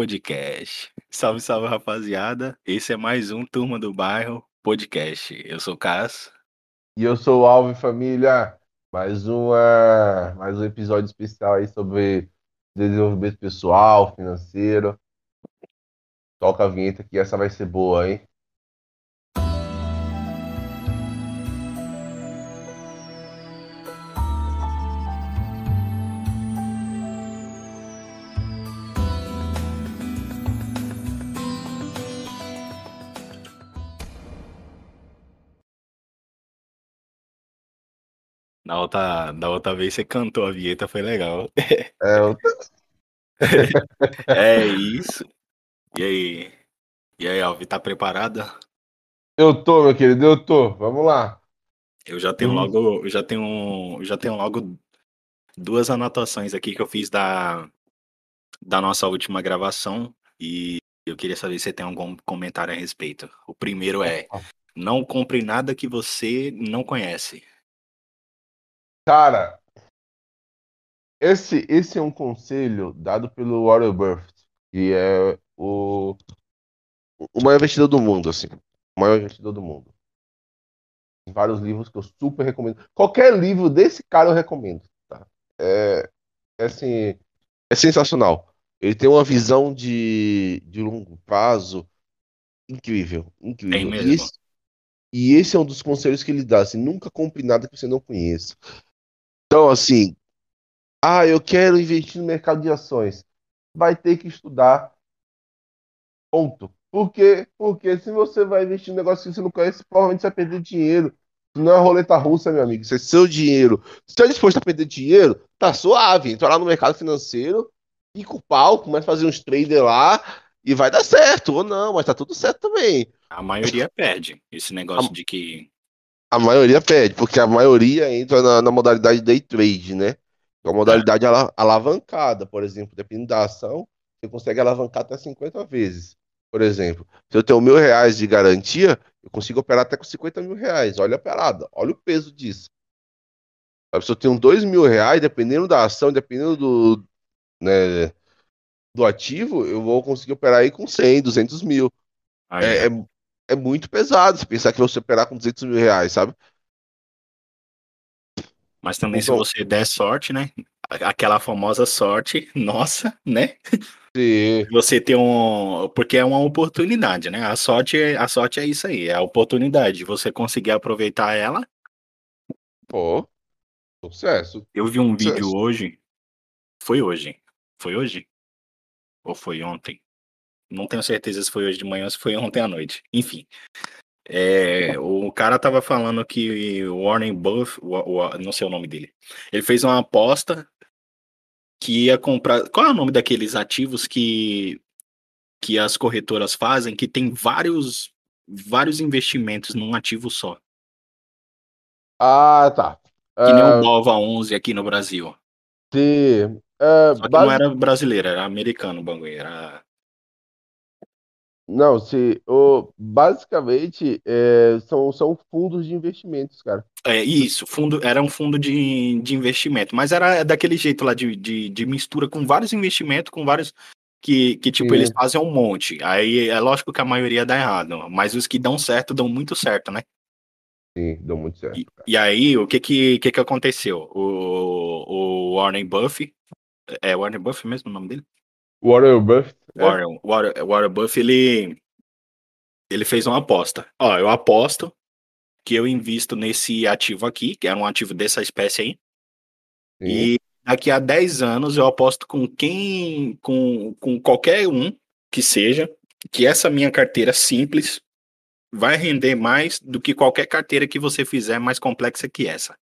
Podcast. Salve, salve, rapaziada. Esse é mais um Turma do Bairro Podcast. Eu sou o Cas. E eu sou o Alves Família. Mais uma, mais um episódio especial aí sobre desenvolvimento pessoal, financeiro. Toca a vinheta que essa vai ser boa, hein? Na outra, da outra vez você cantou a vinheta, foi legal. É, eu- É isso. E aí? E aí, Alvi, tá preparada? eu tô, meu querido, eu tô. Vamos lá. Eu já tenho Uhum. logo, eu já tenho, já tenho logo duas anotações aqui que eu fiz da, da nossa última gravação e eu queria saber se você tem algum comentário a respeito. O primeiro é: não compre nada que você não conhece. Cara, esse, esse é um conselho dado pelo Warren Buffett, que é o, o maior investidor do mundo, assim. O maior investidor do mundo. Tem vários livros que eu super recomendo. Qualquer livro desse cara eu recomendo, tá? É, é assim, é sensacional. Ele tem uma visão de, de longo prazo incrível, incrível. Tem E mesmo. esse, e esse é um dos conselhos que ele dá, assim, nunca compre nada que você não conheça. Então, assim, ah, eu quero investir no mercado de ações. Vai ter que estudar. Ponto. Por quê? Porque se você vai investir num negócio que você não conhece, provavelmente você vai perder dinheiro. Não é roleta russa, meu amigo, isso é seu dinheiro. Se você é disposto a perder dinheiro, tá suave. Entra lá no mercado financeiro, pica o pau, começa a fazer uns traders lá e vai dar certo. Ou não, mas tá tudo certo também. A maioria perde esse negócio de que A maioria perde, porque a maioria entra na, na modalidade day trade, né? Que é uma modalidade ala- alavancada, por exemplo, dependendo da ação, você consegue alavancar até 50 vezes. Por exemplo, se eu tenho mil reais de garantia, eu consigo operar até com 50 mil reais. Olha a parada, olha o peso disso. Se eu tenho dois mil reais, dependendo da ação, dependendo do, né, do ativo, eu vou conseguir operar aí com 100, 200 mil. aí, É, é, é muito pesado se pensar que você operar com 200 mil reais, sabe? mas também se Então- você der sorte, né? Aquela famosa sorte, nossa, né? Se- Você ter um, porque é uma oportunidade, né? A sorte, é- a sorte é isso aí, é a oportunidade de você conseguir aproveitar ela. Pô, sucesso. Eu vi um Sucesso. vídeo hoje, foi hoje, foi hoje ou foi ontem? Não tenho certeza se foi hoje de manhã ou se foi ontem à noite. Enfim, é, o cara tava falando que o Warren Buffett, o- o- não sei o nome dele, ele fez uma aposta que ia comprar. Qual é o nome daqueles ativos que que as corretoras fazem que tem vários vários investimentos num ativo só? Ah, tá. Que nem o Bova 11 aqui no Brasil. se, ah, Só que basi- não era brasileiro, era americano o bagulho. Era... não, se, o, basicamente é, são, são fundos de investimentos, cara. É isso, fundo, era um fundo de, de investimento, mas era daquele jeito lá de, de, de mistura com vários investimentos, com vários. Que, que tipo, Sim. eles fazem um monte. Aí é lógico que a maioria dá errado, mas os que dão certo dão muito certo, né? Sim, deu muito certo. E, e aí, o que que, que que aconteceu? O, o Warren Buffett, é Warren Buffett mesmo o nome dele? Warren Buffett. é? Warren, Warren, Warren Buffett, ele, ele fez uma aposta. Ó, eu aposto que eu invisto nesse ativo aqui, que era um ativo dessa espécie aí, Sim. e daqui a 10 anos eu aposto com quem, com, com qualquer um que seja, que essa minha carteira simples vai render mais do que qualquer carteira que você fizer mais complexa que essa.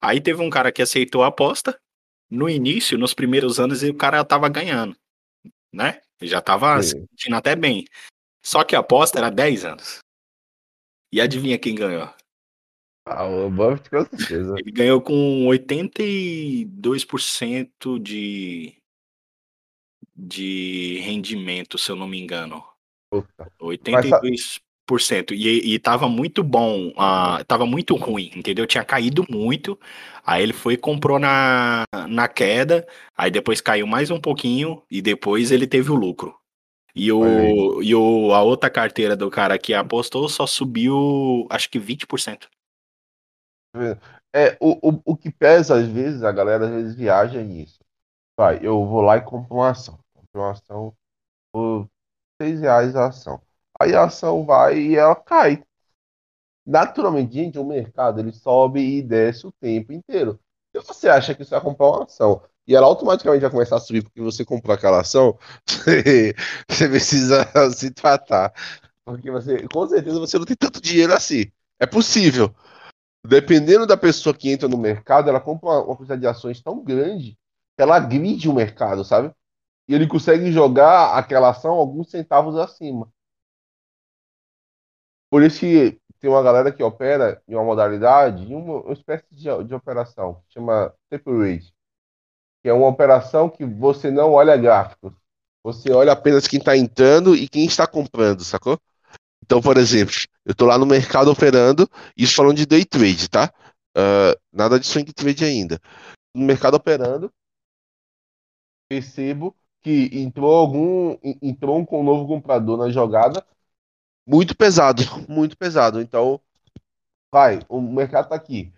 Aí teve um cara que aceitou a aposta. No início, nos primeiros anos, o cara tava ganhando, né? Ele já tava se sentindo até bem. Só que a aposta era 10 anos. E adivinha quem ganhou? Ah, o Buffett com certeza. Ele ganhou com 82% de, de rendimento, se eu não me engano. Puta. 82%. 20%. E, e tava muito bom, uh, tava muito ruim, entendeu? Tinha caído muito. Aí ele foi e comprou na, na queda, aí depois caiu mais um pouquinho e depois ele teve o lucro. E, o, e o, a outra carteira do cara que apostou só subiu, acho que 20%. É, o, o, o que pesa às vezes, a galera às vezes viaja nisso. Vai, eu vou lá e compro uma ação. Compro uma ação por 6 reais a ação. Aí a ação vai e ela cai. Naturalmente, gente, o mercado ele sobe e desce o tempo inteiro. Se você acha que você vai comprar uma ação e ela automaticamente vai começar a subir porque você comprou aquela ação, você, você precisa se tratar. Porque você, com certeza, você não tem tanto dinheiro assim. É possível. Dependendo da pessoa que entra no mercado, ela compra uma, uma quantidade de ações tão grande que ela agride o mercado, sabe? E ele consegue jogar aquela ação alguns centavos acima. Por isso que tem uma galera que opera em uma modalidade, em uma, uma espécie de, de operação, que chama tape que é uma operação que você não olha gráficos. Você olha apenas quem está entrando e quem está comprando, sacou? Então, por exemplo, eu estou lá no mercado operando, isso falando de day trade, tá? Uh, nada de swing trade ainda. No mercado operando, percebo que entrou algum entrou um novo comprador na jogada muito pesado, muito pesado. Então, vai, o mercado está aqui.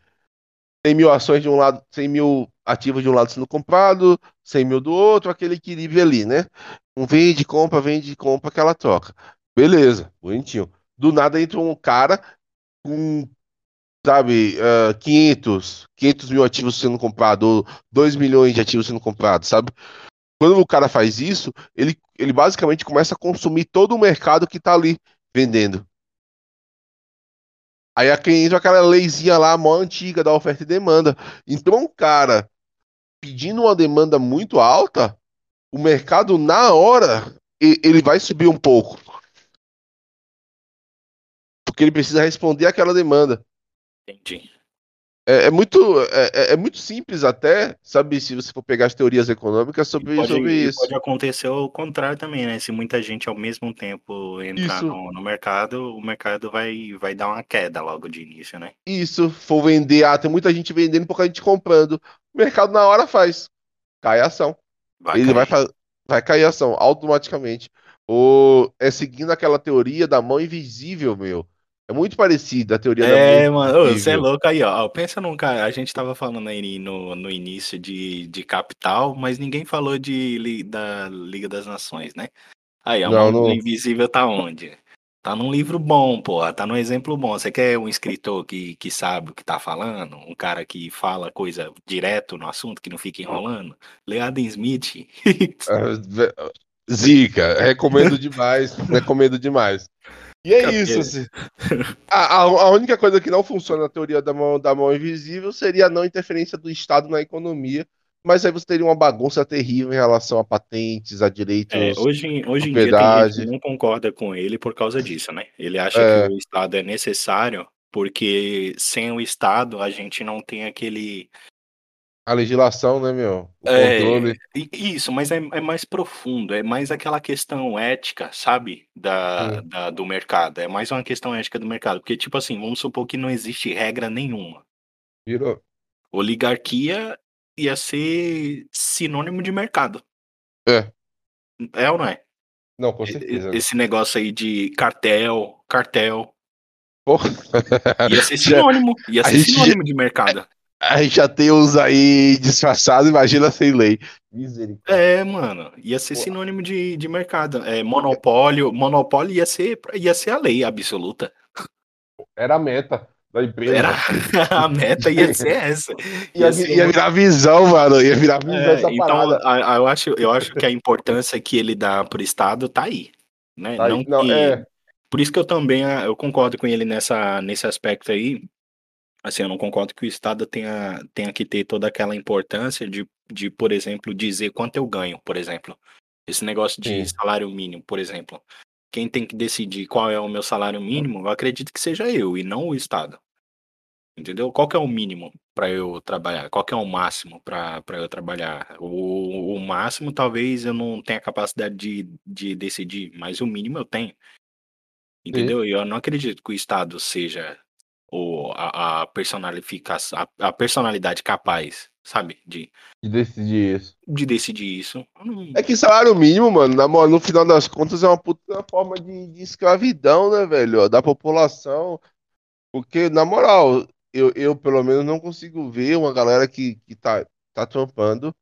100 mil ações de um lado, 100 mil ativos de um lado sendo comprado, 100 mil do outro, aquele equilíbrio ali, né? Um vende, compra, vende, compra, aquela troca. Beleza, bonitinho. Do nada entra um cara com, sabe, uh, 500, 500 mil ativos sendo comprados, 2 milhões de ativos sendo comprados, sabe? Quando o cara faz isso, ele, ele basicamente começa a consumir todo o mercado que está ali vendendo. Aí aqui entra aquela leizinha lá, mó antiga da oferta e demanda. Então, um cara pedindo uma demanda muito alta, o mercado na hora ele vai subir um pouco. Porque ele precisa responder aquela demanda. Entendi. É, é muito, é, é, é, muito simples até, sabe, se você for pegar as teorias econômicas sobre, pode, sobre isso. Pode acontecer o contrário também, né? Se muita gente ao mesmo tempo entrar no, no, mercado, o mercado vai, vai dar uma queda logo de início, né? Isso, for vender, ah, tem muita gente vendendo, pouca gente comprando. O mercado na hora faz, cai a ação. Vai Ele cair. vai, vai cair a ação automaticamente. Ou é seguindo aquela teoria da mão invisível, meu é muito parecido a teoria é, da mano, você é louco aí, ó. Pensa num cara, a gente tava falando aí no, no início de, de capital, mas ninguém falou de da Liga das Nações, né? Aí, a não, não... invisível tá onde? Tá num livro bom, pô, tá num exemplo bom. Você quer um escritor que, que sabe o que tá falando? Um cara que fala coisa direto no assunto, que não fica enrolando? Lê Adam Smith. Ah, Zica, recomendo demais, recomendo demais. E é isso. Assim. A, a, a, única coisa que não funciona na teoria da mão, da mão invisível seria a não interferência do Estado na economia. Mas aí você teria uma bagunça terrível em relação a patentes, a direitos. É, hoje hoje em dia tem gente que não concorda com ele por causa disso, né? Ele acha é. que o Estado é necessário porque sem o Estado a gente não tem aquele a legislação, né, meu? O é, controle. Isso, mas é, é, mais profundo, é mais aquela questão ética, sabe? Da, da, do mercado. É mais uma questão ética do mercado. Porque, tipo assim, vamos supor que não existe regra nenhuma. Virou. Oligarquia ia ser sinônimo de mercado. É. É ou não é? Não, com certeza. Esse negócio aí de cartel, cartel. Porra. Ia ser sinônimo. Ia ser sinônimo de mercado. A gente já tem uns aí disfarçados, imagina sem lei. É, mano, ia ser sinônimo de, de mercado. É, monopólio, monopólio ia ser, ia ser a lei absoluta. Era a meta da empresa. Era, a meta ia ser essa. Ia, ia, ser... ia virar visão, mano. Ia virar visão é, essa então, parada. A, a, eu, acho, eu acho que a importância que ele dá pro Estado tá aí. Né? Tá não, aí, não que... é. Por isso que eu também eu concordo com ele nessa, nesse aspecto aí Assim, eu não concordo que o Estado tenha, tenha que ter toda aquela importância de, de, por exemplo, dizer quanto eu ganho, por exemplo. Esse negócio de Sim. salário mínimo, por exemplo. Quem tem que decidir qual é o meu salário mínimo, eu acredito que seja eu e não o Estado. Entendeu? Qual que é o mínimo para eu trabalhar? Qual que é o máximo para eu trabalhar? O, o máximo talvez eu não tenha capacidade de, de decidir, mas o mínimo eu tenho. Entendeu? E eu não acredito que o Estado seja o, a, a, personalificação, a, a personalidade capaz, sabe? De, De decidir isso. de decidir isso. Não- É que salário mínimo, mano, na no final das contas, é uma puta forma de, de escravidão, né, velho? Da população. Porque, na moral, eu, eu pelo menos não consigo ver uma galera que, que tá, tá trampando,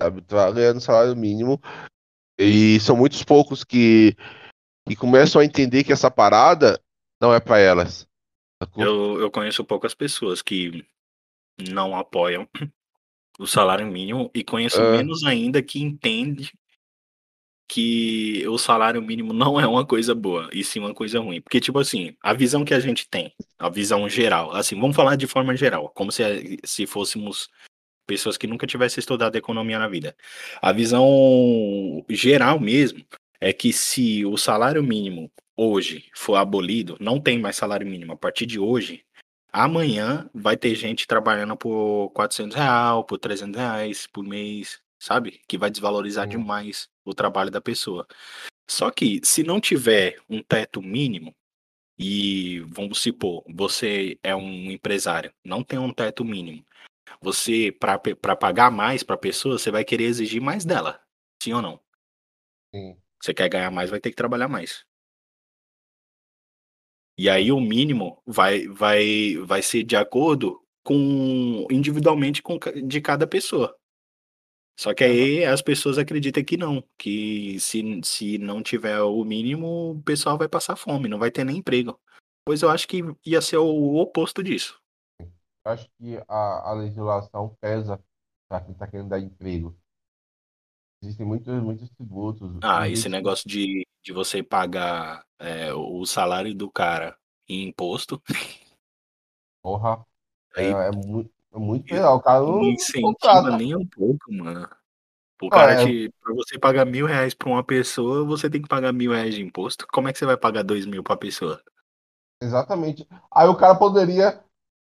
sabe? Tá ganhando salário mínimo. E são muitos poucos que, que começam a entender que essa parada não é pra elas. Sacou? Eu, eu conheço poucas pessoas que não apoiam o salário mínimo e conheço É. menos ainda que entende que o salário mínimo não é uma coisa boa, e sim uma coisa ruim. Porque, tipo assim, a visão que a gente tem, a visão geral, assim, vamos falar de forma geral, como se, se fôssemos pessoas que nunca tivessem estudado economia na vida. A visão geral mesmo é que se o salário mínimo hoje for abolido, não tem mais salário mínimo a partir de hoje, amanhã vai ter gente trabalhando por 400 reais, por 300 reais por mês, sabe? Que vai desvalorizar Sim. demais o trabalho da pessoa. Só que se não tiver um teto mínimo, e vamos supor, você é um empresário, não tem um teto mínimo. Você, para pagar mais para a pessoa, você vai querer exigir mais dela. Sim ou não? Sim. Você quer ganhar mais, vai ter que trabalhar mais. E aí o mínimo vai, vai, vai ser de acordo com individualmente com, de cada pessoa. Só que aí as pessoas acreditam que não, que se, se não tiver o mínimo, o pessoal vai passar fome, não vai ter nem emprego. Pois eu acho que ia ser o oposto disso. Eu acho que a, a legislação pesa para quem está querendo dar emprego. Existem muitos, muitos tributos. Ah, esse existe- negócio de, de você pagar é, o salário do cara em imposto, Porra, é, aí é muito, é muito legal. O cara não, incentiva nem um pouco, mano. O cara é- pra você pagar mil reais pra uma pessoa, você tem que pagar mil reais de imposto. Como é que você vai pagar dois mil pra pessoa? Exatamente. Aí o cara poderia,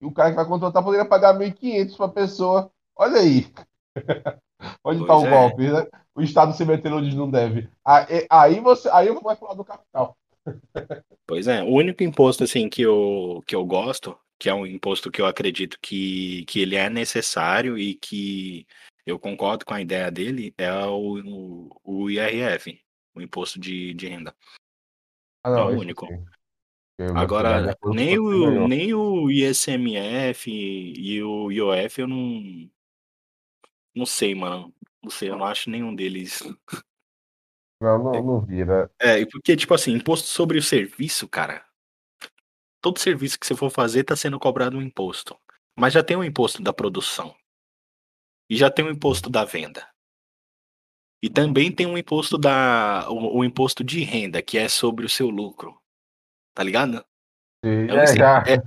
o cara que vai contratar poderia pagar 1.500 para pessoa. Olha aí. Onde está o é. golpe, né? O Estado se metendo onde não deve. Aí, você, aí eu vou lado do capital. Pois é, o único imposto assim que eu, que eu gosto, que é um imposto que eu acredito que, que ele é necessário e que eu concordo com a ideia dele, é o, o, o IRF, o imposto de, de renda. Ah, não, É o único. sim. Agora, nem o nem o ISMF e o IOF eu não. Não sei, mano. Não sei, eu não acho nenhum deles. Não, não, não vira. É, porque, tipo assim, imposto sobre o serviço, cara. Todo serviço que você for fazer tá sendo cobrado um imposto. Mas já tem o imposto da produção. E já tem o imposto da venda. E também tem o imposto da. O, o imposto de renda, que é sobre o seu lucro. Tá ligado? Sim, É um é, já. é-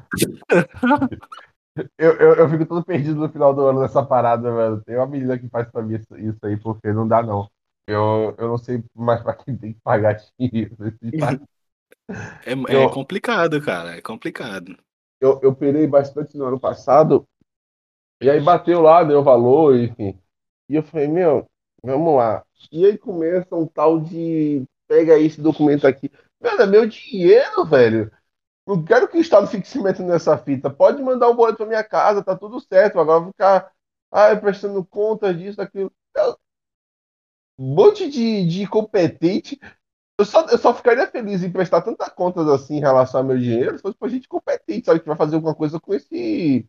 Eu, eu, eu fico todo perdido no final do ano nessa parada, velho. Tem uma menina que faz pra mim isso, isso aí, porque não dá, não. Eu, eu não sei mais pra quem tem que pagar dinheiro. É, é Eu- complicado, cara. É complicado. eu, eu perei bastante no ano passado, e aí bateu lá, deu valor, enfim. E eu falei, meu, vamos lá. E aí começa um tal de pega esse documento aqui. Mano, é meu dinheiro, velho. Não quero que o Estado fique se metendo nessa fita. Pode mandar o boleto pra minha casa, tá tudo certo. Agora eu vou ficar ah, prestando conta disso, daquilo. Um monte de, de incompetente. Eu só, eu só ficaria feliz em prestar tanta contas assim em relação ao meu dinheiro se fosse pra gente competente, sabe? Que vai fazer alguma coisa com esse.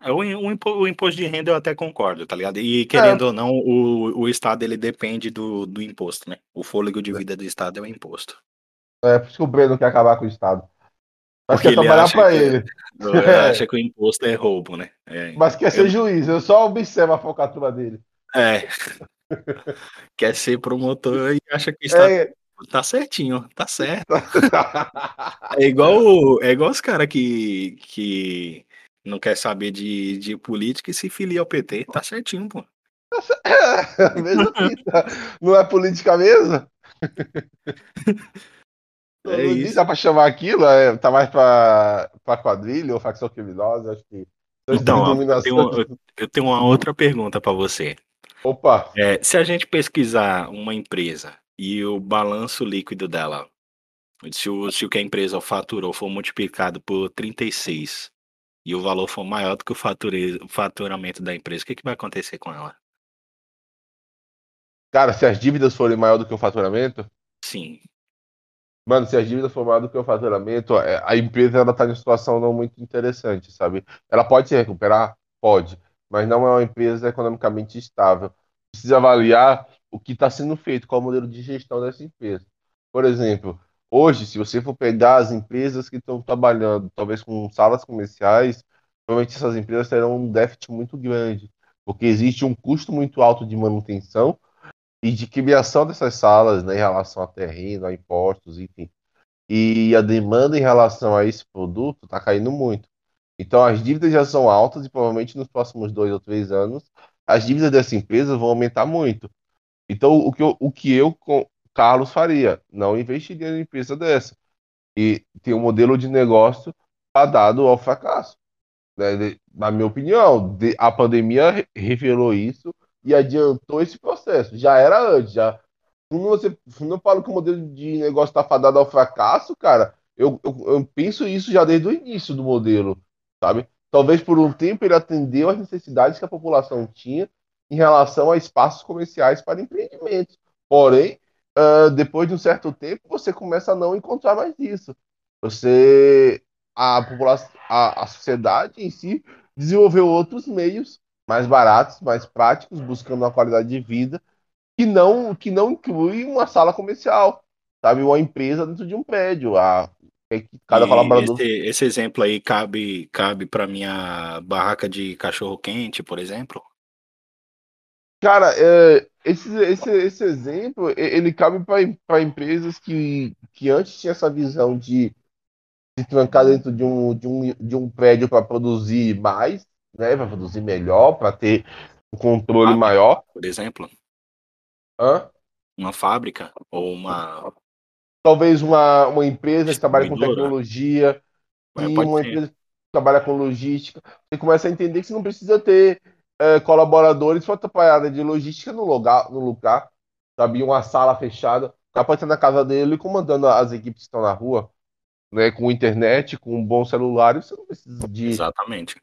É, O, o, impo- o imposto de renda eu até concordo, tá ligado? E querendo ou não, o, o Estado ele depende do, do imposto, né? O fôlego de vida do Estado é o imposto. É por isso que o Breno quer acabar com o Estado. Mas Porque quer trabalhar que- ele. Ele acha que o imposto é roubo, né? É, Mas quer ser juiz. Eu só observo a focatura dele. é. Quer ser promotor e acha que está, É, tá certinho, tá certo. É igual, é igual os caras que, que não quer saber de, de política e se filia ao PT. Tá certinho, pô. mesma fita. Não é política mesmo? É Não- isso. dá pra chamar aquilo, é, tá mais pra, pra quadrilha ou facção criminosa, acho que. Então, ó, eu tenho, eu tenho uma outra pergunta pra você. Opa, É, se a gente pesquisar uma empresa e o balanço líquido dela Se o, se o que a empresa faturou for multiplicado por 36 e o valor for maior do que o, fature, o faturamento da empresa, o que, que vai acontecer com ela? Cara, se as dívidas forem maior do que o faturamento, Sim. Mano, se as dívidas forem maior do que o faturamento, é, a empresa ela tá em situação não muito interessante, sabe? Ela pode se recuperar? Pode, mas não é uma empresa economicamente estável. Precisa avaliar o que está sendo feito, qual é o modelo de gestão dessa empresa. Por exemplo, hoje, se você for pegar as empresas que estão trabalhando, talvez com salas comerciais, provavelmente essas empresas terão um déficit muito grande, porque existe um custo muito alto de manutenção e de criação dessas salas, né, em relação a terreno, a impostos, enfim. E a demanda em relação a esse produto está caindo muito. Então, as dívidas já são altas e provavelmente nos próximos dois ou três anos, as dívidas dessa empresa vão aumentar muito. Então, o que eu, o que eu Carlos faria, não investiria em empresa dessa. E tem um modelo de negócio dado ao fracasso. Né? Na minha opinião, a pandemia revelou isso e adiantou esse processo. Já era antes, já. Quando você não fala que o modelo de negócio está fadado ao fracasso, cara, eu, eu, eu, penso isso já desde o início do modelo, sabe? Talvez por um tempo ele atendeu às necessidades que a população tinha em relação a espaços comerciais para empreendimentos. Porém, uh, depois de um certo tempo, você começa a não encontrar mais isso. Você, a população, a, a sociedade em si desenvolveu outros meios mais baratos, mais práticos, buscando uma qualidade de vida que não que não inclui uma sala comercial, sabe, uma empresa dentro de um prédio. A cada colaborador. Esse, esse, exemplo aí cabe cabe para minha barraca de cachorro quente, por exemplo. Cara, é, esse, esse, esse exemplo ele cabe para empresas que, que antes tinha essa visão de se trancar dentro de um, de um, de um prédio para produzir mais né, para produzir melhor, para ter um controle fábrica, maior. Por exemplo. Hã? Uma fábrica ou uma. Talvez uma, uma empresa que trabalha com tecnologia é, e uma ser. empresa que trabalha com logística. Você começa a entender que você não precisa ter é, colaboradores para trabalhar de logística no lugar, no lugar, sabe? Uma sala fechada. O cara pode estar na casa dele comandando as equipes que estão na rua, né? Com internet, com um bom celular. Você não precisa de. Exatamente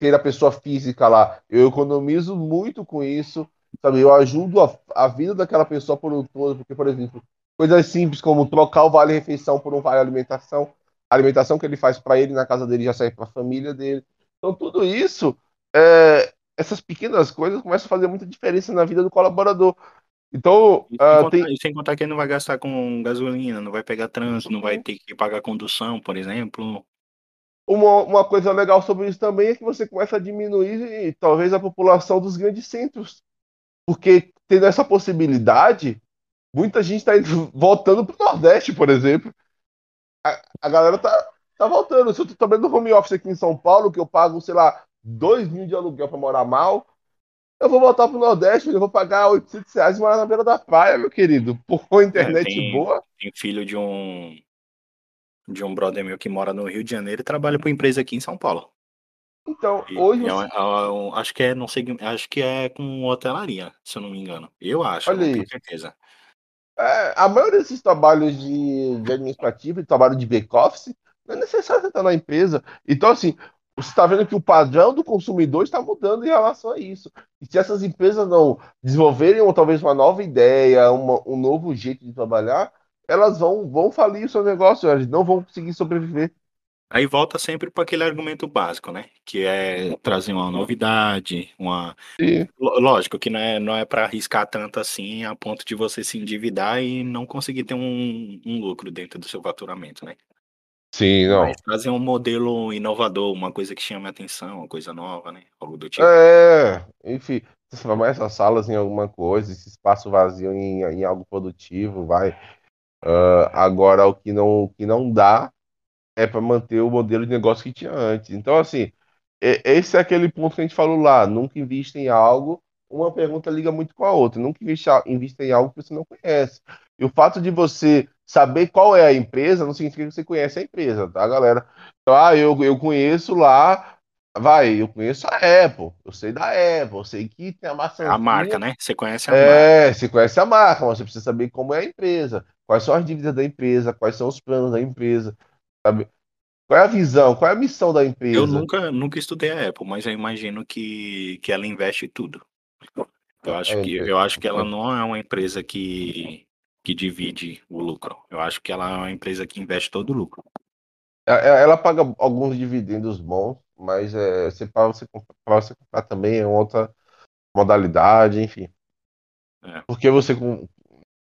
ter a pessoa física lá. Eu economizo muito com isso, sabe? Eu ajudo a, a vida daquela pessoa por um todo, porque, por exemplo, coisas simples como trocar o vale-refeição por um vale-alimentação, a alimentação que ele faz para ele na casa dele já serve para a família dele. Então, tudo isso, é, essas pequenas coisas começam a fazer muita diferença na vida do colaborador. Então, e sem, uh, contar, tem... sem contar que ele não vai gastar com gasolina, não vai pegar trânsito, não vai ter que pagar condução, por exemplo. Uma, uma coisa legal sobre isso também é que você começa a diminuir talvez a população dos grandes centros. Porque tendo essa possibilidade, muita gente está voltando para o Nordeste, por exemplo. A, a, galera tá, tá voltando. Se eu tô trabalhando no home office aqui em São Paulo, que eu pago, sei lá, 2 mil de aluguel para morar mal, eu vou voltar para o Nordeste, eu vou pagar 800 reais e morar na beira da praia, meu querido. Por uma internet é, tem, boa. Tem filho de um de um brother meu que mora no Rio de Janeiro e trabalha para empresa aqui em São Paulo. Então, hoje. É, é, é, acho que é, não sei, acho que é com hotelaria, se eu não me engano. Eu acho, Olha tenho certeza. É, a maioria desses trabalhos de, de administrativo, de trabalho de back-office, não é necessário estar na empresa. Então, assim, você está vendo que o padrão do consumidor está mudando em relação a isso. E se essas empresas não desenvolverem ou talvez uma nova ideia, uma, um novo jeito de trabalhar, elas vão, vão falir o seu negócio, elas não vão conseguir sobreviver. Aí volta sempre para aquele argumento básico, né? Que é trazer uma novidade, uma. Sim. Lógico que não é, não é para arriscar tanto assim a ponto de você se endividar e não conseguir ter um, um lucro dentro do seu faturamento, né? Sim, não. Mas trazer um modelo inovador, uma coisa que chame a atenção, uma coisa nova, né? Algo do tipo. É, enfim, transformar essas salas em alguma coisa, esse espaço vazio em, em algo produtivo, vai. Uh, agora, o que não, o que não dá é para manter o modelo de negócio que tinha antes. Então, assim, esse é aquele ponto que a gente falou lá: nunca invista em algo. Uma pergunta liga muito com a outra. Nunca invista, invista em algo que você não conhece. E o fato de você saber qual é a empresa não significa que você conhece a empresa, tá, galera? Então, ah, eu, eu conheço lá Vai, eu conheço a Apple, eu sei da Apple, eu sei que tem a maçã. A marca, né? Você conhece a é, marca. É, você conhece a marca, mas você precisa saber como é a empresa quais são as dívidas da empresa, quais são os planos da empresa, sabe? Qual é a visão, qual é a missão da empresa? Eu nunca, nunca estudei a Apple, mas eu imagino que, que ela investe tudo. Eu acho, É, que, é, eu acho que ela é. não é uma empresa que, que divide o lucro. Eu acho que ela é uma empresa que investe todo o lucro. É- Ela paga alguns dividendos bons, mas é, você, para você, comprar- pra você comprar também é outra modalidade, enfim. É. Porque você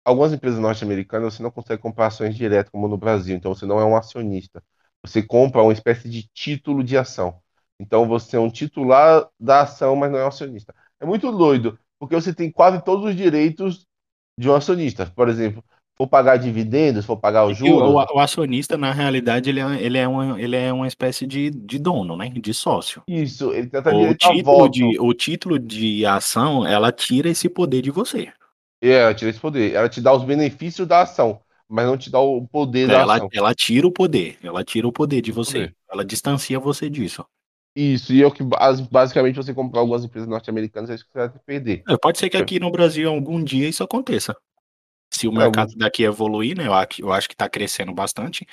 algumas empresas norte-americanas você não consegue comprar ações direto como no Brasil, então você não é um acionista. Você compra uma espécie de título de ação. Então você é um titular da ação, mas não é um acionista. É muito doido, porque você tem quase todos os direitos de um acionista. Por exemplo, for pagar dividendos, for pagar os E o, juros, o- o acionista, na realidade, ele é, ele é, uma, ele é uma espécie de, de dono, né? De sócio. isso, ele tem até O título, de, o título de ação, ela tira esse poder de você. É, ela tira esse poder. Ela te dá os benefícios da ação, mas não te dá o poder da Ela, ação. ela tira o poder. Ela tira o poder de o você. poder. Ela distancia você disso. Isso, e é o que bas- basicamente você comprar algumas empresas norte-americanas é isso que você vai perder. É, Pode ser que aqui no Brasil algum dia isso aconteça. Se o É, mercado daqui evoluir, né? Eu acho, que tá crescendo bastante.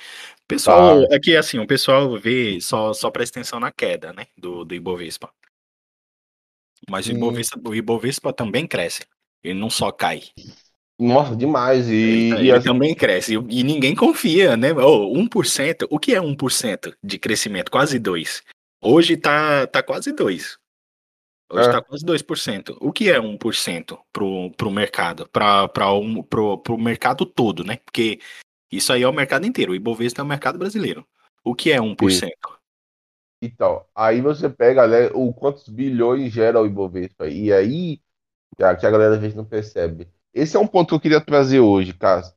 Pessoal, Tá. aqui assim, o pessoal vê, só, só presta atenção na queda, né? Do, do Ibovespa. Mas o Sim. Ibovespa, o Ibovespa também cresce. Ele não só cai. Nossa, demais. Ele, E, ta- e ele as- também cresce. E, ninguém confia, né? Oh, 1%. O que é 1% de crescimento? Quase 2%. Hoje tá, tá quase 2%. Hoje É. tá quase 2%. O que é 1% pro, pro mercado? Para um, pro, pro mercado todo, né? Porque isso aí é o mercado inteiro. O Ibovespa é o mercado brasileiro. O que é 1%? então, aí você pega né, o quantos bilhões gera o Ibovespa. E aí que a, que a galera às vezes não percebe. Esse é um ponto que eu queria trazer hoje, Cássio.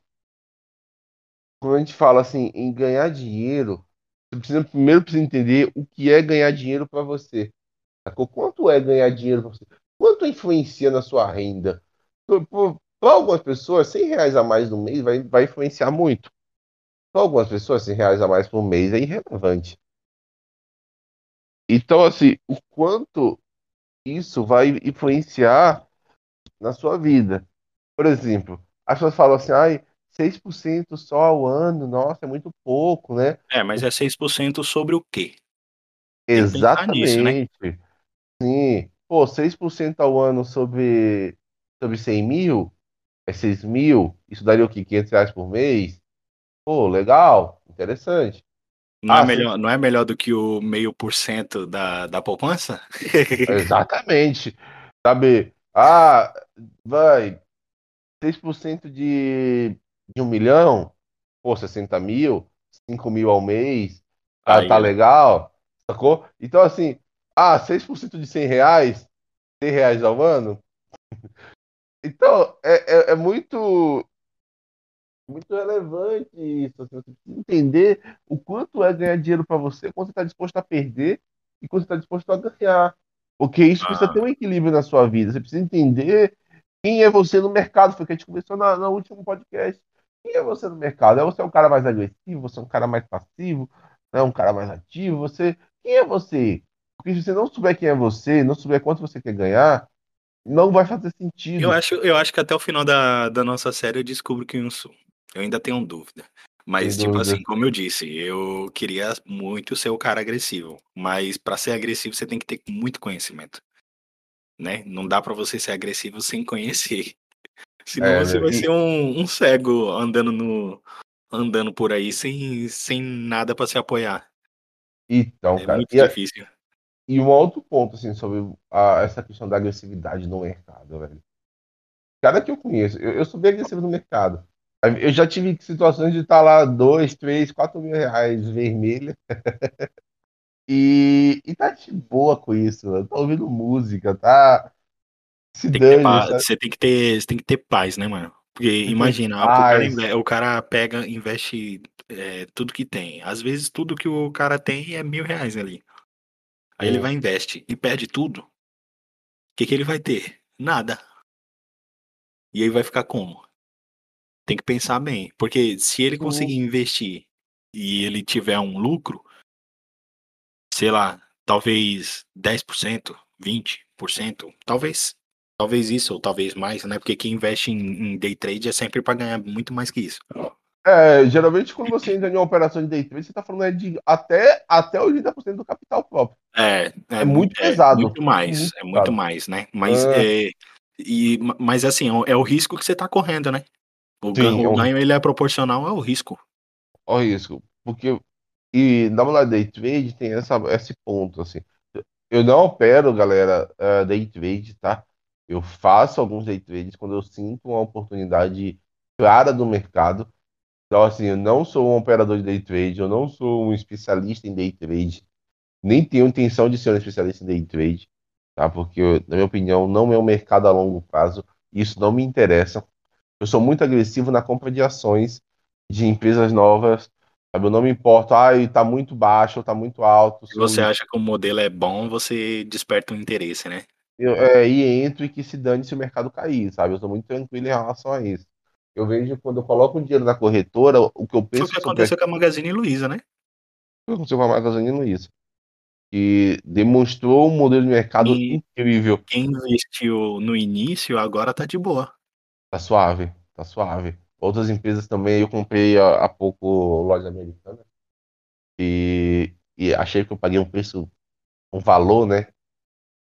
Quando a gente fala assim em ganhar dinheiro, você precisa primeiro precisa entender o que é ganhar dinheiro para você. Sacou? Quanto é ganhar dinheiro para você? Quanto influencia na sua renda? Para algumas pessoas, 100 reais a mais no mês vai, vai influenciar muito. Para algumas pessoas, 100 reais a mais por mês é irrelevante. Então, assim, o quanto isso vai influenciar na sua vida. Por exemplo, as pessoas falam assim, ai, 6% só ao ano, nossa, é muito pouco, né? É, mas é 6% sobre o quê? Pensar nisso, né? Exatamente. Sim. Pô, 6% ao ano sobre, sobre 100 mil, é 6 mil, isso daria o quê? 500 reais por mês? Pô, legal, interessante. Não, é Ah, melhor, não é melhor do que o meio por cento da, da poupança? Exatamente. Sabe? Ah, vai, 6% de, de um milhão, pô, 60 mil, 5 mil ao mês, tá, Aí, tá legal, sacou? Então, assim, ah, 6% de 100 reais, 100 reais ao ano. Então, é, é, é muito, muito relevante isso. assim, você precisa entender o quanto é ganhar dinheiro para você, quanto você está disposto a perder e quanto você está disposto a ganhar. Porque isso precisa Ah. ter um equilíbrio na sua vida. Você precisa entender quem é você no mercado. Foi o que a gente conversou na, no último podcast. Quem é você no mercado? É você um cara mais agressivo? Você é um cara mais passivo? É um cara mais ativo? Você, quem é você? Porque se você não souber quem é você, não souber quanto você quer ganhar, não vai fazer sentido. Eu acho, eu acho que até o final da, da nossa série eu descubro quem eu sou. Eu ainda tenho dúvida. Mas, Sem tipo dúvida. assim, como eu disse, eu queria muito ser o cara agressivo. Mas pra ser agressivo, você tem que ter muito conhecimento. Né? Não dá pra você ser agressivo sem conhecer. Senão É, você vai e- ser um, um cego andando no andando por aí sem, sem nada pra se apoiar. Então, É cara, muito e, a- difícil. e um outro ponto, assim, sobre a- essa questão da agressividade no mercado, velho. Cada que eu conheço, eu, eu sou bem agressivo no mercado. Eu já tive situações de estar lá dois, três, quatro mil reais vermelha. E, e tá de boa com isso, mano. Tá ouvindo música, tá se Tem dane, pa-? Você tem que ter, você tem que ter paz, né, mano? Porque imagina, o cara, inve- o cara pega, investe é, tudo que tem. Às vezes tudo que o cara tem é mil reais ali. Aí ele Sim. vai investe e perde tudo. O que, que ele vai ter? Nada. E aí vai ficar como? Tem que pensar bem. Porque se ele Sim. conseguir investir e ele tiver um lucro, sei lá, talvez 10%, 20%, talvez. Talvez isso, ou talvez mais, né? Porque quem investe em, em day trade é sempre para ganhar muito mais que isso. É, geralmente quando você entra em uma operação de day trade, você está falando é de até, até 80% do capital próprio. É, é, É muito é pesado. muito mais, Muito é muito mais, né? Mas, É. é, e, mas assim, é o risco que você tá correndo, né? O, Sim, ganho, é o ganho ele é proporcional ao risco. Olha isso. Porque, e na verdade, day trade tem essa, esse ponto, assim. Eu não opero, galera, eh, day trade, tá? Eu faço alguns day trades quando eu sinto uma oportunidade clara do mercado. Então, assim, eu não sou um operador de day trade, eu não sou um especialista em day trade, nem tenho intenção de ser um especialista em day trade, tá? Porque, na minha opinião, não é um mercado a longo prazo, isso não me interessa. Eu sou muito agressivo na compra de ações de empresas novas, sabe? Eu não me importo, ah, tá muito baixo ou tá muito alto. Se você acha que o modelo é bom, você desperta um interesse, né? eu, é, e entro e que se dane se o mercado cair, sabe? Eu sou muito tranquilo em relação a isso. Eu vejo quando eu coloco o dinheiro na corretora, o que eu Foi penso o que sobre aconteceu com a Magazine Luiza, né? aconteceu com a Magazine Luiza. E demonstrou um modelo de mercado E- incrível. Quem investiu no início agora tá de boa. Tá suave, tá suave. Outras empresas também, eu comprei há, há pouco loja americana e, e achei que eu paguei um preço, um valor, né?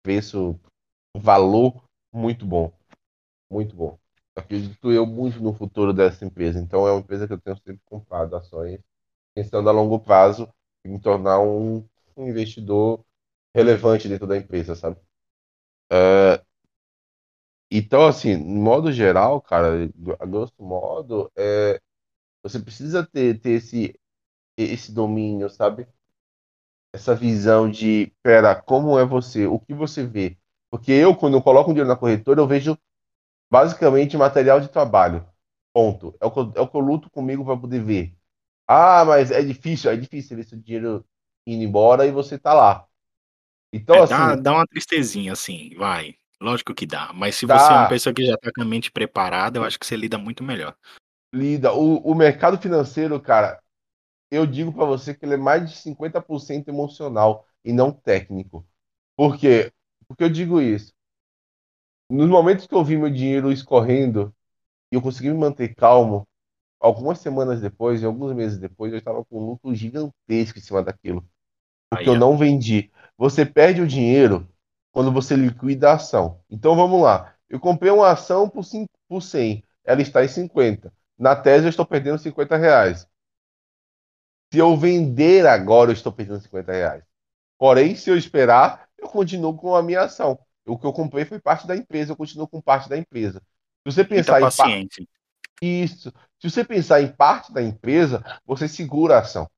Preço, um valor muito bom, muito bom. Acredito eu muito no futuro dessa empresa. Então é uma empresa que eu tenho sempre comprado ações, pensando a longo prazo em me tornar um, um investidor relevante dentro da empresa, sabe? É, Então, assim, de modo geral, cara, a grosso modo, é, você precisa ter, ter esse, esse domínio, sabe? Essa visão de, pera, como é você? O que você vê? Porque eu, quando eu coloco um dinheiro na corretora, eu vejo basicamente material de trabalho. Ponto. É o que eu, é o que eu luto comigo para poder ver. Ah, mas é difícil, é difícil ver seu dinheiro indo embora e você tá lá. Então, É, dá, assim, dá uma tristezinha, assim, vai. Lógico que dá. Mas se Dá. você é uma pessoa que já tá com a mente preparada, eu acho que você lida muito melhor. lida. O, o mercado financeiro, cara, eu digo para você que ele é mais de 50% emocional e não técnico. Por quê? Porque eu digo isso. Nos momentos que eu vi meu dinheiro escorrendo e eu consegui me manter calmo, algumas semanas depois, e alguns meses depois, eu estava com um lucro gigantesco em cima daquilo. Porque Aí, eu não vendi. Você perde o dinheiro quando você liquida a ação. Então vamos lá. Eu comprei uma ação por, 5, por 100, ela está em 50. Na tese eu estou perdendo 50 reais. Se eu vender agora, eu estou perdendo 50 reais. Porém, se eu esperar, eu continuo com a minha ação. O que eu comprei foi parte da empresa, eu continuo com parte da empresa. Se você Muita pensar em pa- paciência. isso, se você pensar em parte da empresa, você segura a ação.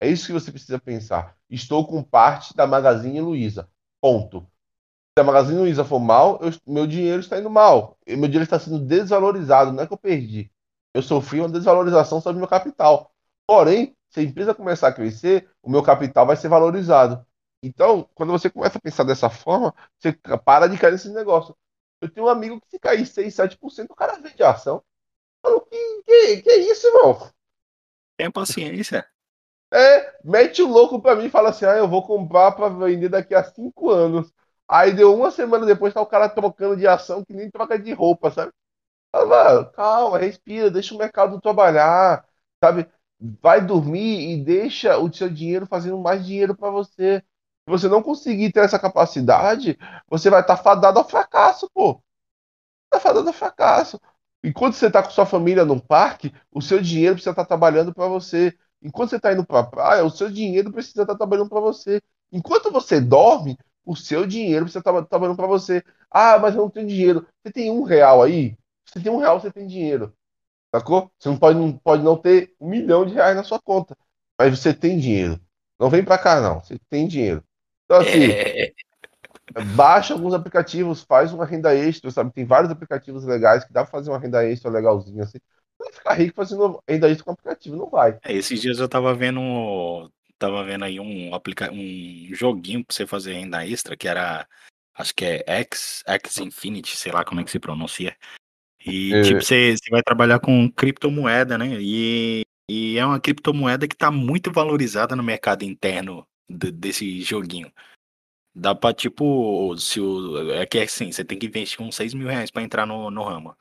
É isso que você precisa pensar. Estou com parte da Magazine Luiza. Ponto. Se a Magazine Luiza for mal, eu- meu dinheiro está indo mal. Meu dinheiro está sendo desvalorizado, não é que eu perdi. Eu sofri uma desvalorização sobre meu capital. Porém, se a empresa começar a crescer, o meu capital vai ser valorizado. Então, quando você começa a pensar dessa forma, você para de cair nesse negócio. Eu tenho um amigo que se cair 6, 7%, o cara vende a ação. Falo, que, que, que isso, irmão? Tenha paciência. É, mete o louco pra mim e fala assim: ah, eu vou comprar pra vender daqui a cinco anos. Aí deu uma semana depois, tá o cara trocando de ação que nem troca de roupa, sabe? "Mano, calma, respira, deixa o mercado trabalhar, sabe? Vai dormir e deixa o seu dinheiro fazendo mais dinheiro pra você. Se você não conseguir ter essa capacidade, você vai estar fadado ao fracasso, pô. Tá fadado ao fracasso. Enquanto você tá com sua família no parque, o seu dinheiro precisa estar trabalhando pra você. Enquanto você está indo para a praia, o seu dinheiro precisa estar trabalhando para você. Enquanto você dorme, o seu dinheiro precisa estar trabalhando para você. Ah, mas eu não tenho dinheiro. Você tem um real aí? Você tem um real, você tem dinheiro. Sacou? Você não pode, não pode não ter um milhão de reais na sua conta. Mas você tem dinheiro. Não vem para cá, não. Você tem dinheiro. Então, assim, É, baixa alguns aplicativos, faz uma renda extra, sabe? Tem vários aplicativos legais que dá pra fazer uma renda extra legalzinha, assim. Não vai ficar rico fazendo renda extra com aplicativo, não vai. é, esses dias eu tava vendo. Tava vendo aí um, aplica um joguinho pra você fazer renda extra, que era. Acho que é X, X Infinity, sei lá como é que se pronuncia. E É. tipo, você, você vai trabalhar com criptomoeda, né? E, e é uma criptomoeda que tá muito valorizada no mercado interno de- desse joguinho. Dá pra, tipo, se o, é que é assim, você tem que investir uns 6 mil reais pra entrar no, no ramo.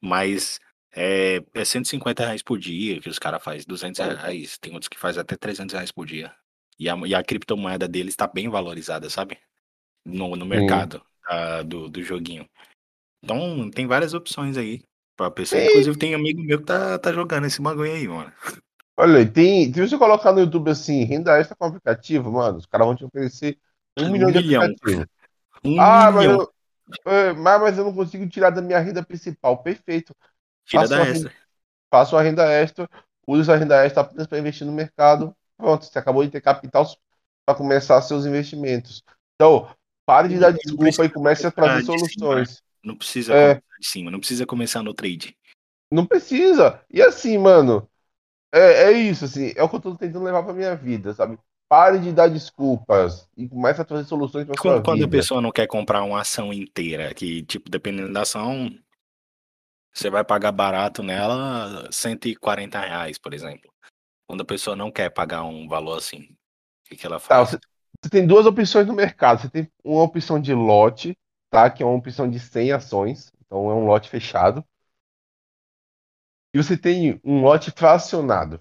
Mas É, é 150 reais por dia que os caras fazem, 200 reais, tem outros que fazem até 300 reais por dia. E a, e a criptomoeda deles está bem valorizada, sabe? No, no mercado ah, do, do joguinho. Então, tem várias opções aí pra pessoa. Sim. Inclusive, tem amigo meu que tá, tá jogando esse bagulho aí, mano. Olha, tem, se você colocar no YouTube assim, renda extra com aplicativo, mano, os caras vão te oferecer um, Um milhão de milhão. aplicativos. Um Ah, mas milhão. eu, é, mas, mas eu não consigo tirar da minha renda principal. Perfeito. Tira Faça da uma renda, extra. faça uma renda extra, use a renda extra apenas para investir no mercado. Pronto, você acabou de ter capital para começar seus investimentos. Então, pare de dar desculpa e comece a trazer soluções. Não precisa É, de cima, não precisa começar no trade. não precisa. E assim, mano, é, é isso, assim, é o que eu tô tentando levar pra minha vida, sabe? Pare de dar desculpas e comece a trazer soluções pra sua Quando, quando a vida. pessoa não quer comprar uma ação inteira, que, tipo, dependendo da ação, você vai pagar barato nela 140 reais, por exemplo. Quando a pessoa não quer pagar um valor assim, o que, que ela Tá, faz? você, você tem duas opções no mercado. Você tem uma opção de lote, tá? Que é uma opção de 100 ações. Então é um lote fechado. E você tem um lote fracionado.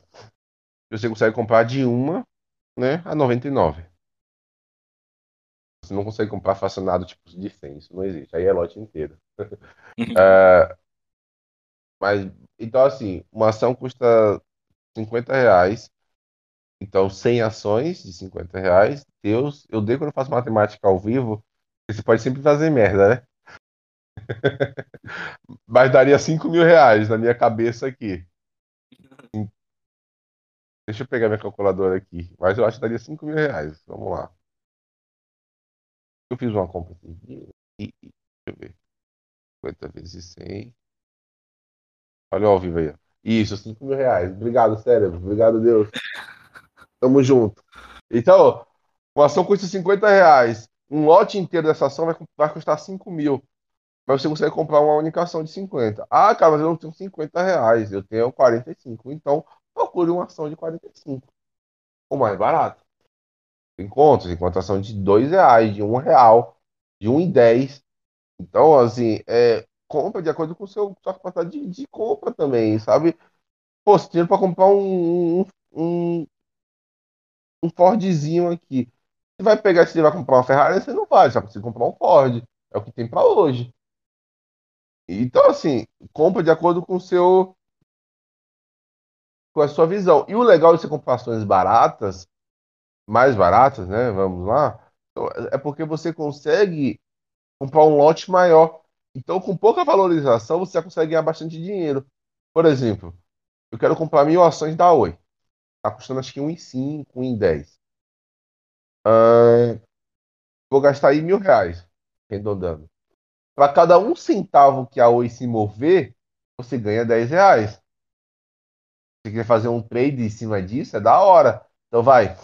Você consegue comprar de uma, né, a 99. Você não consegue comprar fracionado tipo de 100. Isso não existe. Aí é lote inteiro. É, mas, então assim, uma ação custa 50 reais. Então, 100 ações de 50 reais. Deus, eu dei quando eu faço matemática ao vivo. Você pode sempre fazer merda, né? Mas daria 5 mil reais na minha cabeça aqui. Deixa eu pegar minha calculadora aqui. Mas eu acho que daria 5 mil reais. Vamos lá. Eu fiz uma compra aqui. Deixa eu ver. 50 vezes 100. Olha o ao vivo aí. Isso, 5 mil reais. Obrigado, cérebro. Obrigado, Deus. Tamo junto. Então, uma ação custa 50 reais. Um lote inteiro dessa ação vai, vai custar 5 mil. Mas você consegue comprar uma única ação de 50. Ah, cara, mas eu não tenho 50 reais. Eu tenho 45. Então, procure uma ação de 45. Ou mais barato. Encontra, você encontra ação de 2 reais, de 1 real, de 1,10. Então, assim, é, compra de acordo com o seu, sua capacidade de, de compra também, sabe? Pô, tem dinheiro pra comprar um, um, um, Fordzinho aqui. Você vai pegar, se vai comprar uma Ferrari, você não vai, você precisa comprar um Ford. É o que tem pra hoje. Então, assim, compra de acordo com o seu, com a sua visão. E o legal de você comprar ações baratas, mais baratas, né? Vamos lá, é porque você consegue comprar um lote maior. Então, com pouca valorização, você já consegue ganhar bastante dinheiro. Por exemplo, eu quero comprar mil ações da Oi. Tá custando acho que 1,5, 1,10. Ah, vou gastar aí mil reais, arredondando. Para cada um centavo que a Oi se mover, você ganha 10 reais. Se você quiser fazer um trade em cima disso, é da hora. Então vai,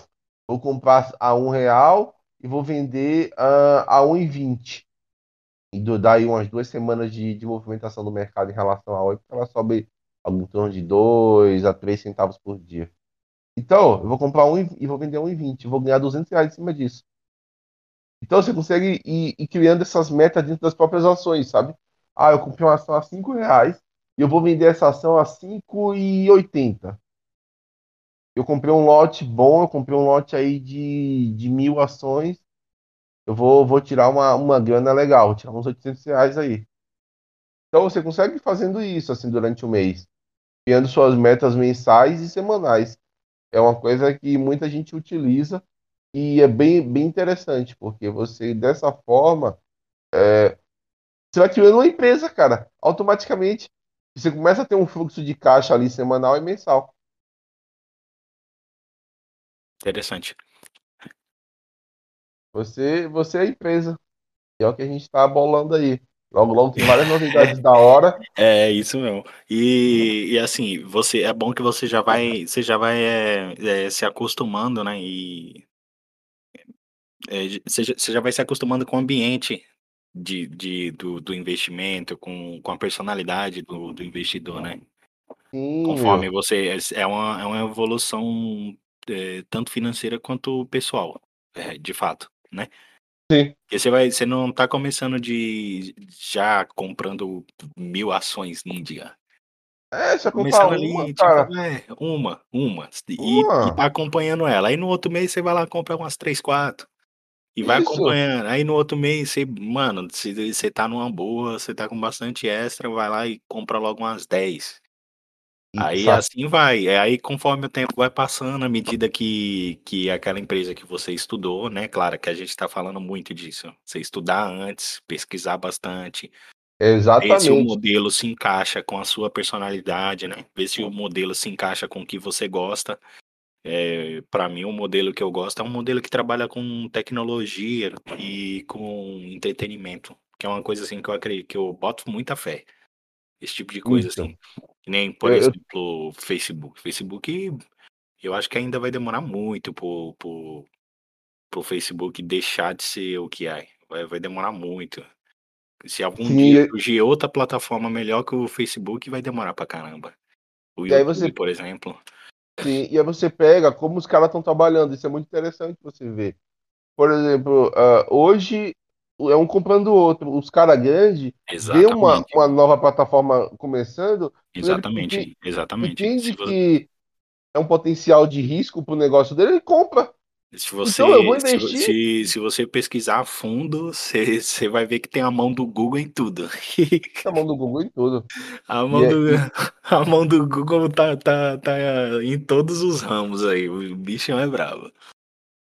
vou comprar a um real e vou vender ah, a 1,20. E do- dá aí umas duas semanas de, de movimentação do mercado em relação Oi, porque ela sobe algo em torno de 2 a 3 centavos por dia. Então, eu vou comprar um e vou vender um e vinte. Vou ganhar 200 reais em cima disso. Então, você consegue ir, ir criando essas metas dentro das próprias ações, sabe? Ah, eu comprei uma ação a 5 reais e eu vou vender essa ação a 5,80. Eu comprei um lote bom, eu comprei um lote aí de, de mil ações. Eu vou, vou tirar uma, uma grana legal, tirar uns 800 reais aí. Então, você consegue fazendo isso, assim, durante o mês. Criando suas metas mensais e semanais. É uma coisa que muita gente utiliza e é bem, bem interessante, porque você, dessa forma, você vai criando uma empresa, cara, automaticamente. Você começa a ter um fluxo de caixa ali semanal e mensal. Interessante. Você, você é a empresa. E é o que a gente está bolando aí. Logo, logo tem várias novidades da hora. É isso mesmo. E, e assim, você é bom que você já vai, você já vai é, é, se acostumando, né? E é, você, já, você já vai se acostumando com o ambiente de, de, do, do investimento, com, com a personalidade do, do investidor, né? Sim, Conforme meu. você é uma, é uma evolução é, tanto financeira quanto pessoal, é, de fato, né? Sim. Porque você vai, você não tá começando de já comprando mil ações dia. É, você comprar Começando uma, ali, tipo, cara. é, uma, uma, e e Uma. tá acompanhando ela. Aí no outro mês você vai lá compra umas 3, 4 e vai Isso. acompanhando. Aí no outro mês você mano, se você tá numa boa, você tá com bastante extra, vai lá e compra logo umas 10. Aí Exa assim vai, é aí conforme o tempo vai passando, à medida que que aquela empresa que você estudou, né, claro que a gente tá falando muito disso, você estudar antes, pesquisar bastante, ver se o Exatamente. modelo se encaixa com a sua personalidade, né, ver se o modelo se encaixa com o que você gosta. Eh, pra mim o modelo que eu gosto é um modelo que trabalha com tecnologia e com entretenimento, que é uma coisa assim que eu acre que eu boto muita fé. Esse tipo de coisa Então. assim, que nem, por Eu eu exemplo, Facebook. Facebook, eu acho que ainda vai demorar muito para o para o para o Facebook deixar de ser o que é, vai vai demorar muito. Se algum Sim, dia e surgir outra plataforma melhor que o Facebook, vai demorar pra caramba. O E aí você YouTube, por exemplo. Sim, e aí você pega como os caras estão trabalhando, isso é muito interessante você ver. Por exemplo, hã, hoje é um comprando o outro. Os cara grande vê uma Exatamente. uma nova plataforma começando, ele enten Exatamente, exatamente. entende Se vo que é um potencial de risco para o negócio dele, ele compra. Se Então você se vo investir se se você pesquisar a fundo, você você vai ver que tem a mão do Google em tudo. A mão do Google em tudo. A mão é do e a mão do Google tá tá tá em todos os ramos aí, o bichão é bravo.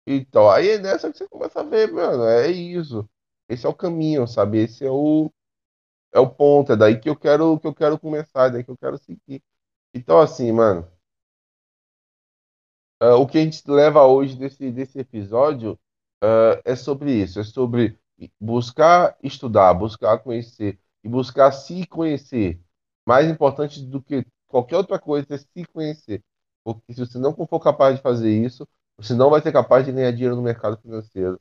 Então, aí é nessa que você começa a ver, mano, é isso. Esse é o caminho, sabe, esse é o é o ponto, é daí que eu quero que eu quero começar, é daí que eu quero seguir. Então assim, mano hã, o que a gente leva hoje desse desse episódio, hã, é sobre isso, é sobre buscar estudar, buscar conhecer e buscar se conhecer. Mais importante do que qualquer outra coisa é se conhecer, porque se você não for capaz de fazer isso, você não vai ser capaz de ganhar dinheiro no mercado financeiro.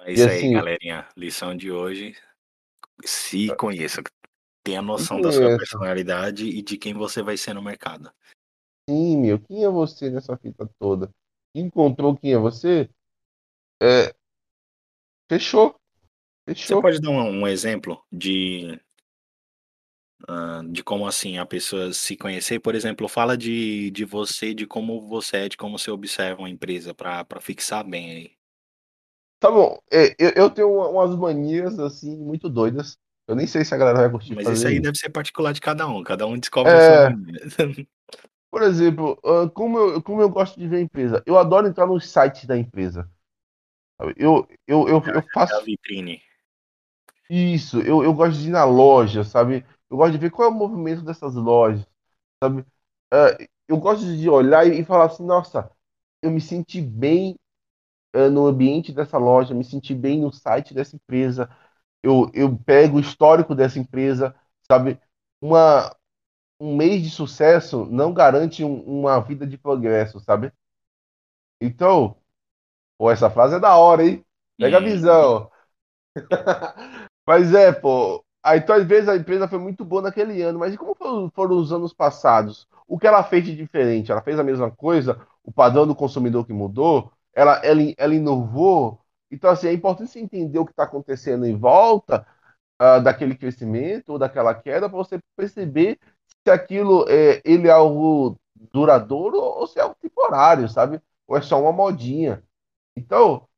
É E isso aí assim galerinha, lição de hoje, se Hã conheça, tenha noção da sua personalidade e de quem você vai ser no mercado. Sim, meu, quem é você nessa fita toda? Encontrou quem é você? É fechou, Você fechou. pode dar um um exemplo de hã, de como, assim, a pessoa se conhecer? Por exemplo, fala de de você, de como você é, de como você observa uma empresa pra fixar bem aí. Tá bom, eh, eu eu tenho uma umas manias, assim, muito doidas, eu nem sei se a galera vai curtir Mas isso aí isso. deve ser particular de cada um, cada um descobre a sua É. mania. Por exemplo, hã, como eu como eu gosto de ver a empresa, eu adoro entrar no site da empresa. Eu eu eu eu É faço vitrine. Isso, eu eu gosto de ir na loja, sabe, eu gosto de ver qual é o movimento dessas lojas, sabe. Hã, eu gosto de olhar e falar assim: "Nossa, eu me senti bem, no ambiente dessa loja, me senti bem no site dessa empresa", eu eu pego o histórico dessa empresa, sabe. Uma um mês de sucesso não garante um uma vida de progresso, sabe. Então pô, essa frase é da hora, hein. Pega a visão. Mas é, pô, aí então às vezes a empresa foi muito boa naquele ano, mas e como foram foram os anos passados? O que ela fez de diferente? Ela fez a mesma coisa? O padrão do consumidor que mudou? Ela ela ela inovou? Então, assim, é importante você entender o que tá acontecendo em volta, hã, daquele crescimento ou daquela queda pra você perceber se aquilo, eh, ele é algo duradouro ou se é algo temporário, sabe, ou é só uma modinha. Então,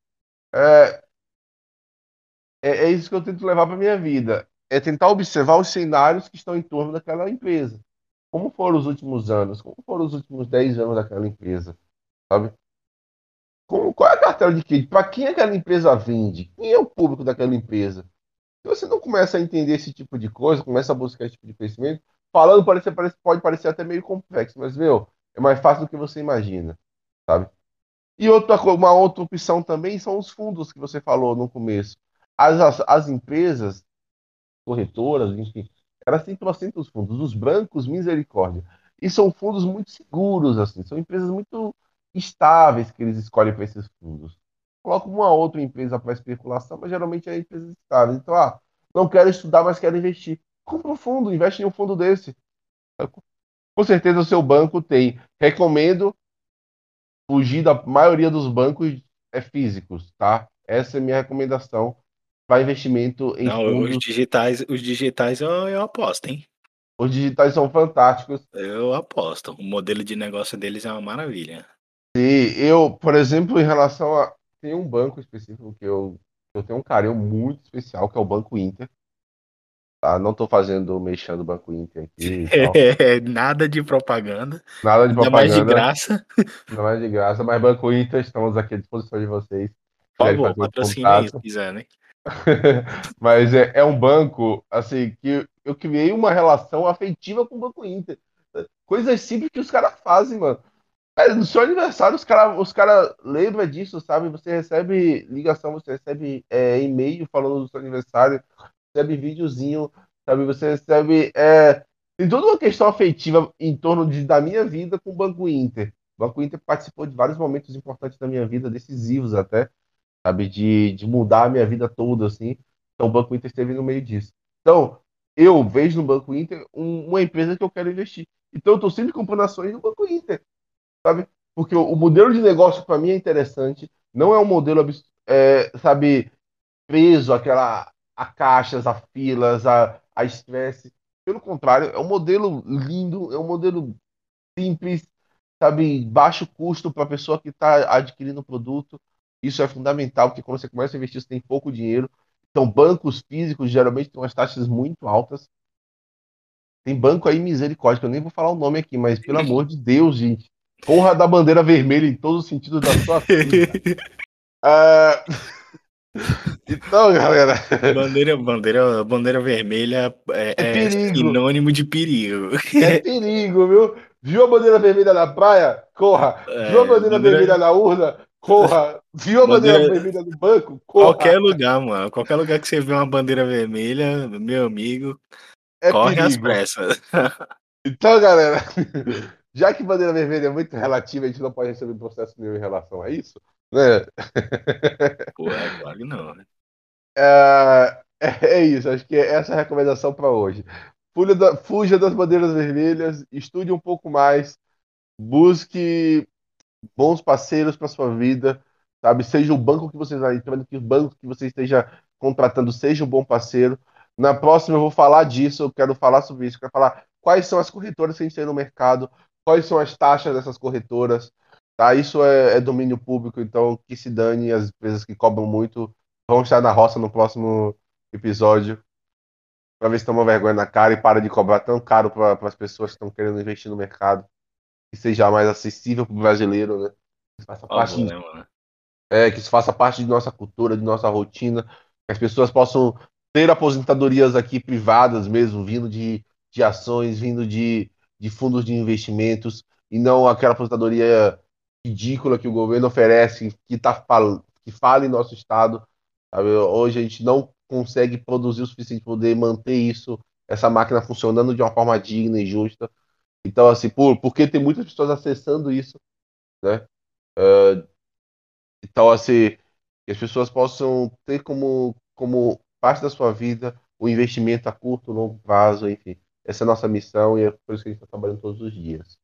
eh é é isso que eu tento levar pra minha vida, é tentar observar os cenários que estão em torno daquela empresa. Como foram os últimos anos? Como foram os últimos 10 anos daquela empresa, sabe. Qual é a cartela de cliente? Pra quem aquela empresa vende? Quem é o público daquela empresa? Se você não começa a entender esse tipo de coisa, começa a buscar esse tipo de conhecimento, falando parece parece pode parecer até meio complexo, mas, meu, é mais fácil do que você imagina, sabe. E outra uma outra opção também são os fundos que você falou no começo. As as as empresas, corretoras, enfim, elas têm trocentos fundos, os brancos, misericórdia. E são fundos muito seguros, assim, são empresas muito estáveis que eles escolhem pra esses fundos. Colocam uma outra empresa pra especulação, mas geralmente é empresas estáveis. Então: "Ah, não quero estudar, mas quero investir", compra um fundo, investe em um fundo desse. Com certeza o seu banco tem. Recomendo fugir da maioria dos bancos, eh, físicos, tá. Essa é minha recomendação pra investimento em Não, os fundos digitais os digitais eu eu aposto, hein. Os digitais são fantásticos. Eu aposto. O modelo de negócio deles é uma maravilha. E eu, por exemplo, em relação a. Tem um banco específico que eu, eu tenho um carinho muito especial, que é o Banco Inter. Tá? Não estou fazendo mexendo do Banco Inter aqui. É, nada de propaganda. Nada de propaganda. mais de graça. Não é de graça, mas Banco Inter, estamos aqui à disposição de vocês. Por favor, patrocine se quiserem. mas é, é um banco, assim, que eu criei uma relação afetiva com o Banco Inter. Coisas simples que os caras fazem, mano. É, no seu aniversário, os caras os cara lembram disso, sabe? Você recebe ligação, você recebe é, e-mail falando do seu aniversário, recebe videozinho, sabe? Você recebe. É, tem toda uma questão afetiva em torno de, da minha vida com o Banco Inter. O Banco Inter participou de vários momentos importantes da minha vida, decisivos até, sabe? De, de mudar a minha vida toda, assim. Então o Banco Inter esteve no meio disso. Então, eu vejo no Banco Inter um, uma empresa que eu quero investir. Então eu estou sempre comprando ações no Banco Inter sabe? Porque o, modelo de negócio para mim é interessante, não é um modelo, é, sabe, preso àquela, a caixas, a filas, a, a estresse. Pelo contrário, é um modelo lindo, é um modelo simples, sabe, baixo custo para a pessoa que está adquirindo o produto. Isso é fundamental, porque quando você começa a investir, você tem pouco dinheiro. Então, bancos físicos geralmente têm umas taxas muito altas. Tem banco aí, misericórdia, que eu nem vou falar o nome aqui, mas pelo amor de Deus, gente. Honra da bandeira vermelha em todos os sentidos da sua vida. uh... Então, galera. Bandeira, bandeira, bandeira vermelha é, é, é sinônimo de perigo. É perigo, viu? Viu a bandeira vermelha na praia? Corra. É, Viu a bandeira, bandeira, vermelha na urna? Corra. Viu a bandeira, bandeira vermelha no banco? Corra. Qualquer lugar, mano. Qualquer lugar que você vê uma bandeira vermelha, meu amigo, é corre perigo. às pressas. Então, galera, já que bandeira vermelha é muito relativa, a gente não pode receber processo nenhum em relação a isso, né? Pô, é claro que não, né? É, é isso, acho que essa é a recomendação para hoje. Fuja, da, fuja das bandeiras vermelhas, estude um pouco mais, busque bons parceiros para sua vida, sabe? Seja o banco que você está entrando, que o banco que você esteja contratando seja um bom parceiro. Na próxima eu vou falar disso, eu quero falar sobre isso, eu quero falar quais são as corretoras que a gente tem no mercado, quais são as taxas dessas corretoras. Tá? Isso é, é domínio público, então que se dane as empresas que cobram muito. Vão estar na roça no próximo episódio para ver se toma vergonha na cara e para de cobrar tão caro para as pessoas que estão querendo investir no mercado. Que seja mais acessível para o brasileiro, né? Que faça, parte, né, é, que isso faça parte de nossa cultura, de nossa rotina. Que as pessoas possam ter aposentadorias aqui privadas mesmo, vindo de, de ações, vindo de, de fundos de investimentos e não aquela aposentadoria ridícula que o governo oferece, que, tá, que fala em nosso estado. Sabe? Hoje a gente não consegue produzir o suficiente para poder manter isso, essa máquina funcionando de uma forma digna e justa. Então, assim, por, porque tem muitas pessoas acessando isso, né? Uh, então, assim, que as pessoas possam ter como, como parte da sua vida o investimento a curto, longo prazo, enfim. Essa é a nossa missão e é por isso que a gente está trabalhando todos os dias.